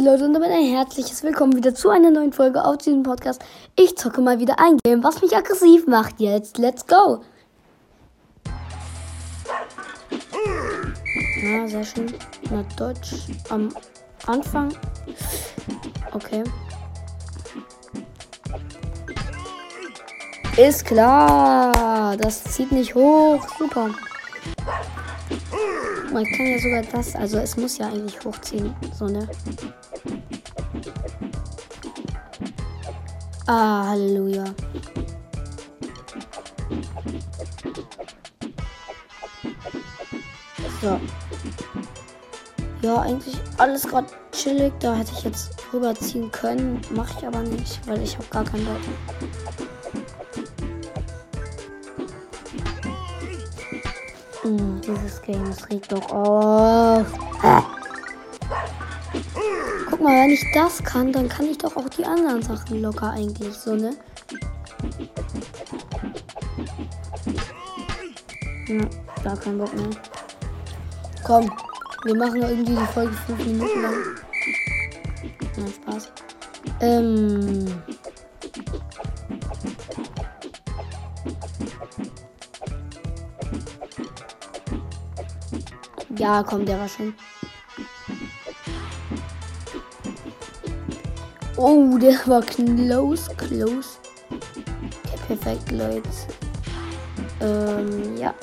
geht Leute und damit ein herzliches Willkommen wieder zu einer neuen Folge auf diesem Podcast. Ich zocke mal wieder ein Game, was mich aggressiv macht. Jetzt, let's go! Ja, sehr schön. Na, Deutsch am Anfang. Okay. Ist klar. Das zieht nicht hoch. Super. Man kann ja sogar das, also es muss ja eigentlich hochziehen, so ne? Ah, Halleluja. So. Ja, eigentlich alles gerade chillig. Da hätte ich jetzt rüberziehen können. Mache ich aber nicht, weil ich habe gar keinen Bock. Hm, dieses Game, das regt doch auf. Guck mal, wenn ich das kann, dann kann ich doch auch die anderen Sachen locker eigentlich, so, ne? Ja, gar kein Bock mehr. Komm, wir machen irgendwie die Folge 5 Minuten lang. Nein, Spaß. Ähm. Ja, komm, der war schon. Oh, der war close, close. Okay, perfekt, Leute. Ähm, ja.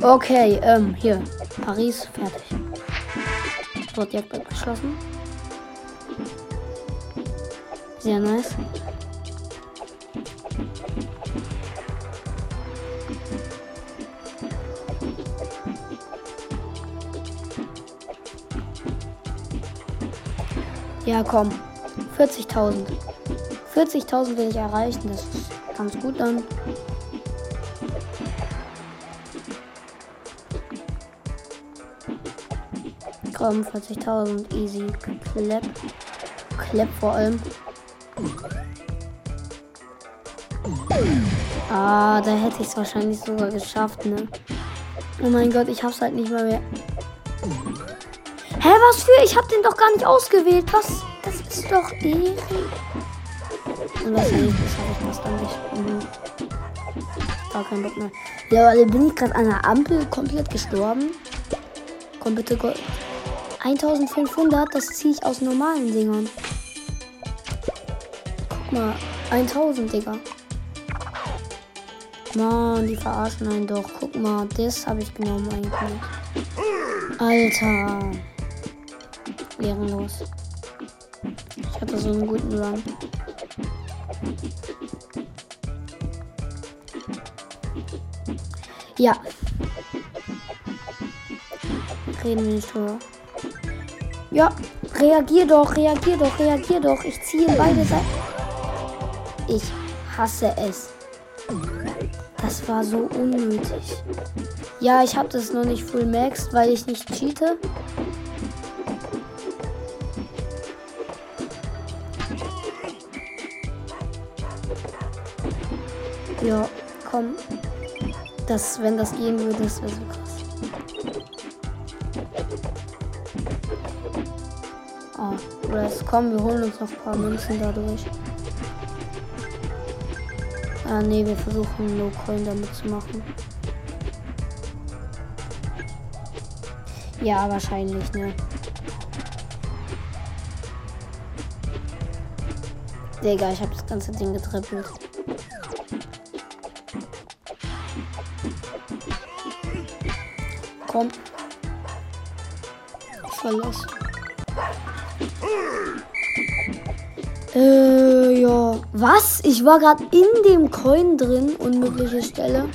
Okay, ähm, hier. Paris, fertig. Dort Jagd abgeschlossen. Sehr nice. Ja, komm. 40.000. 40.000 will ich erreichen. Das ist ganz gut dann. Komm, 40.000. Easy. Klepp. Klepp vor allem. Ah, da hätte ich es wahrscheinlich sogar geschafft, ne? Oh mein Gott, ich hab's halt nicht mal mehr. Hä, was für? Ich hab den doch gar nicht ausgewählt. Was? Das ist doch Ehren. Und schaffe ich das dann nicht. Mhm. Gar kein Bock mehr. Ja, weil bin ich gerade an der Ampel komplett gestorben. Komm bitte, Gold. 1500, das ziehe ich aus normalen Dingern. Guck mal, 1000, Digga. Mann, die verarschen einen doch. Guck mal, das habe ich genommen eigentlich. Alter. Ehrenlos. Ich hatte so einen guten Run. Ja. Reden nicht drüber. Ja, reagier doch, reagier doch, reagier doch. Ich ziehe beide Seiten. Ich hasse es. Das war so unnötig. Ja, ich habe das noch nicht full maxed, weil ich nicht cheate. Ja, komm. Das, wenn das gehen würde, das wäre so krass. Ah, oder es kommen, wir holen uns noch ein paar Münzen dadurch. Ah, nee, wir versuchen No Coin damit zu machen. Ja, wahrscheinlich, ne? Digga, ich habe das ganze Ding getrippelt. Komm. Verlass. Äh, ja. Was? Ich war gerade in dem Coin drin. Unmögliche Stelle.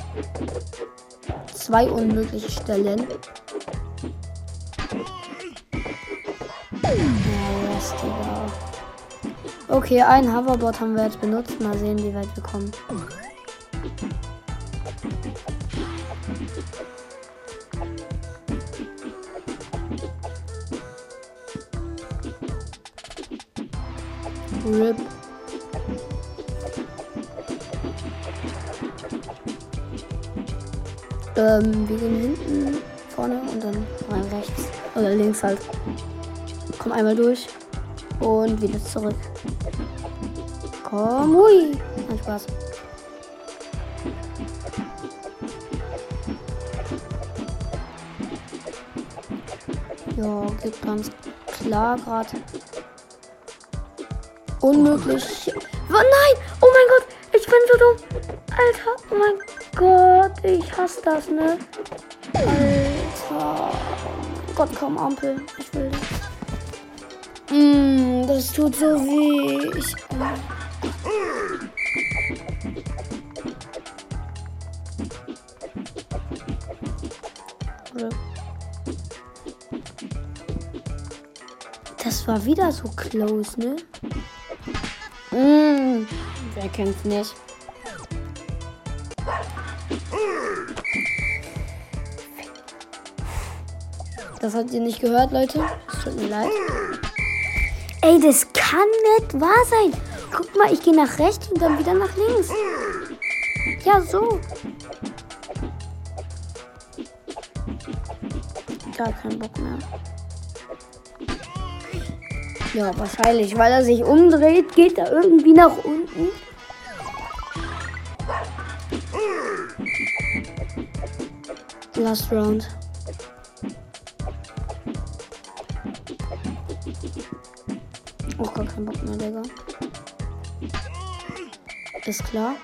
Zwei unmögliche Stellen. Okay, ein Hoverboard haben wir jetzt benutzt. Mal sehen, wie weit wir kommen. RIP. Ähm, wir gehen hinten, vorne und dann rein rechts. Oder links halt. Komm einmal durch. Und wieder zurück. Komm, hui. Nein, Spaß. Ja, geht ganz klar gerade. Unmöglich. Oh nein! Oh mein Gott! Ich bin so dumm! Alter! Oh mein Gott! Ich hasse das, ne? Alter! Oh Gott, komm, Ampel. Ich will das. Mm, das tut so weh. Ich. Das war wieder so close, ne? Mm, wer kennt's nicht? Das habt ihr nicht gehört, Leute. Es tut mir leid. Ey, das kann nicht wahr sein. Guck mal, ich gehe nach rechts und dann wieder nach links. Ja, so. Gar keinen Bock mehr. Ja, wahrscheinlich, weil er sich umdreht, geht er irgendwie nach unten. Last round. Auch gar keinen Bock mehr, Digga. Ist klar.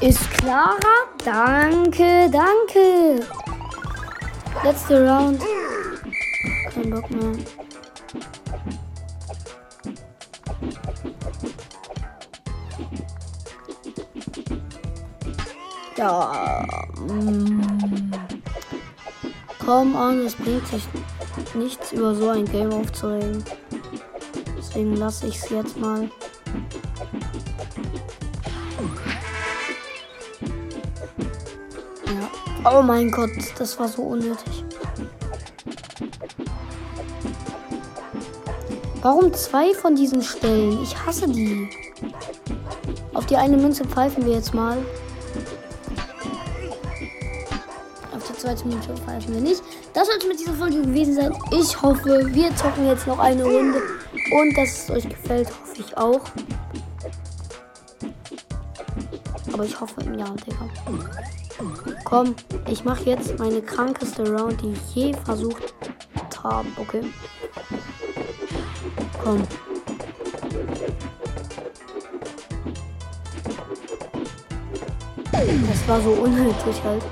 Ist klarer? Danke, danke. Letzte Round. Kein Bock mehr. Ja. Mm. Komm an, es bringt sich nichts über so ein Game aufzuregen. Deswegen lasse ich es jetzt mal. Ja. Oh mein Gott, das war so unnötig. Warum zwei von diesen Stellen? Ich hasse die. Auf die eine Münze pfeifen wir jetzt mal. Auf die zweite Münze pfeifen wir nicht. Das soll es mit dieser Folge gewesen sein. Ich hoffe, wir zocken jetzt noch eine Runde. Und dass es euch gefällt, hoffe ich auch. Aber ich hoffe, ja, Digga. Komm, ich mache jetzt meine krankeste Round, die ich je versucht habe. Okay. Komm. Das war so unnötig halt.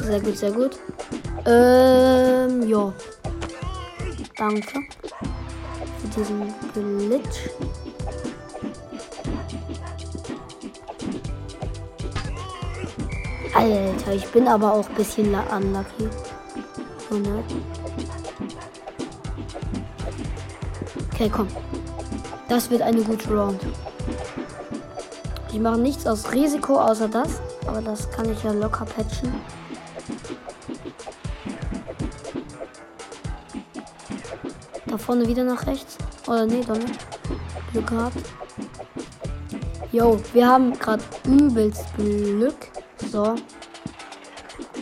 Sehr gut, sehr gut. Ähm, ja. Danke für diesen Glitch. Alter, ich bin aber auch ein bisschen unlucky. 100. Okay, komm. Das wird eine gute Round. Ich mache nichts aus Risiko außer das. Aber das kann ich ja locker patchen. Da vorne wieder nach rechts. Oder nee, doch nicht. Glück gehabt. Jo, wir haben gerade übelst Glück. So.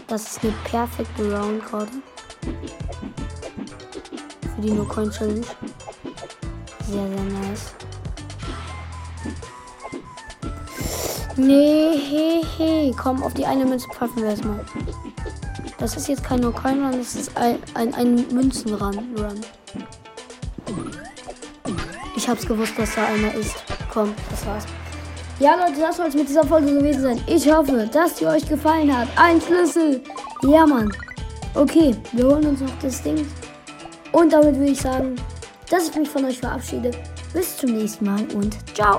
Das ist eine perfekte Round gerade. Für die No Coin Challenge. Sehr, sehr nice. Nee, he, he. Komm, auf die eine Münze pfeifen wir erstmal. Das ist jetzt kein No Coin Run, das ist ein, ein, ein Münzenrun. Run. Ich hab's gewusst, dass da einer ist. Komm, das war's. Ja, Leute, das soll es mit dieser Folge gewesen sein. Ich hoffe, dass die euch gefallen hat. Ein Schlüssel. Ja, Mann. Okay, wir holen uns noch das Ding. Und damit würde ich sagen, dass ich mich von euch verabschiede. Bis zum nächsten Mal und ciao.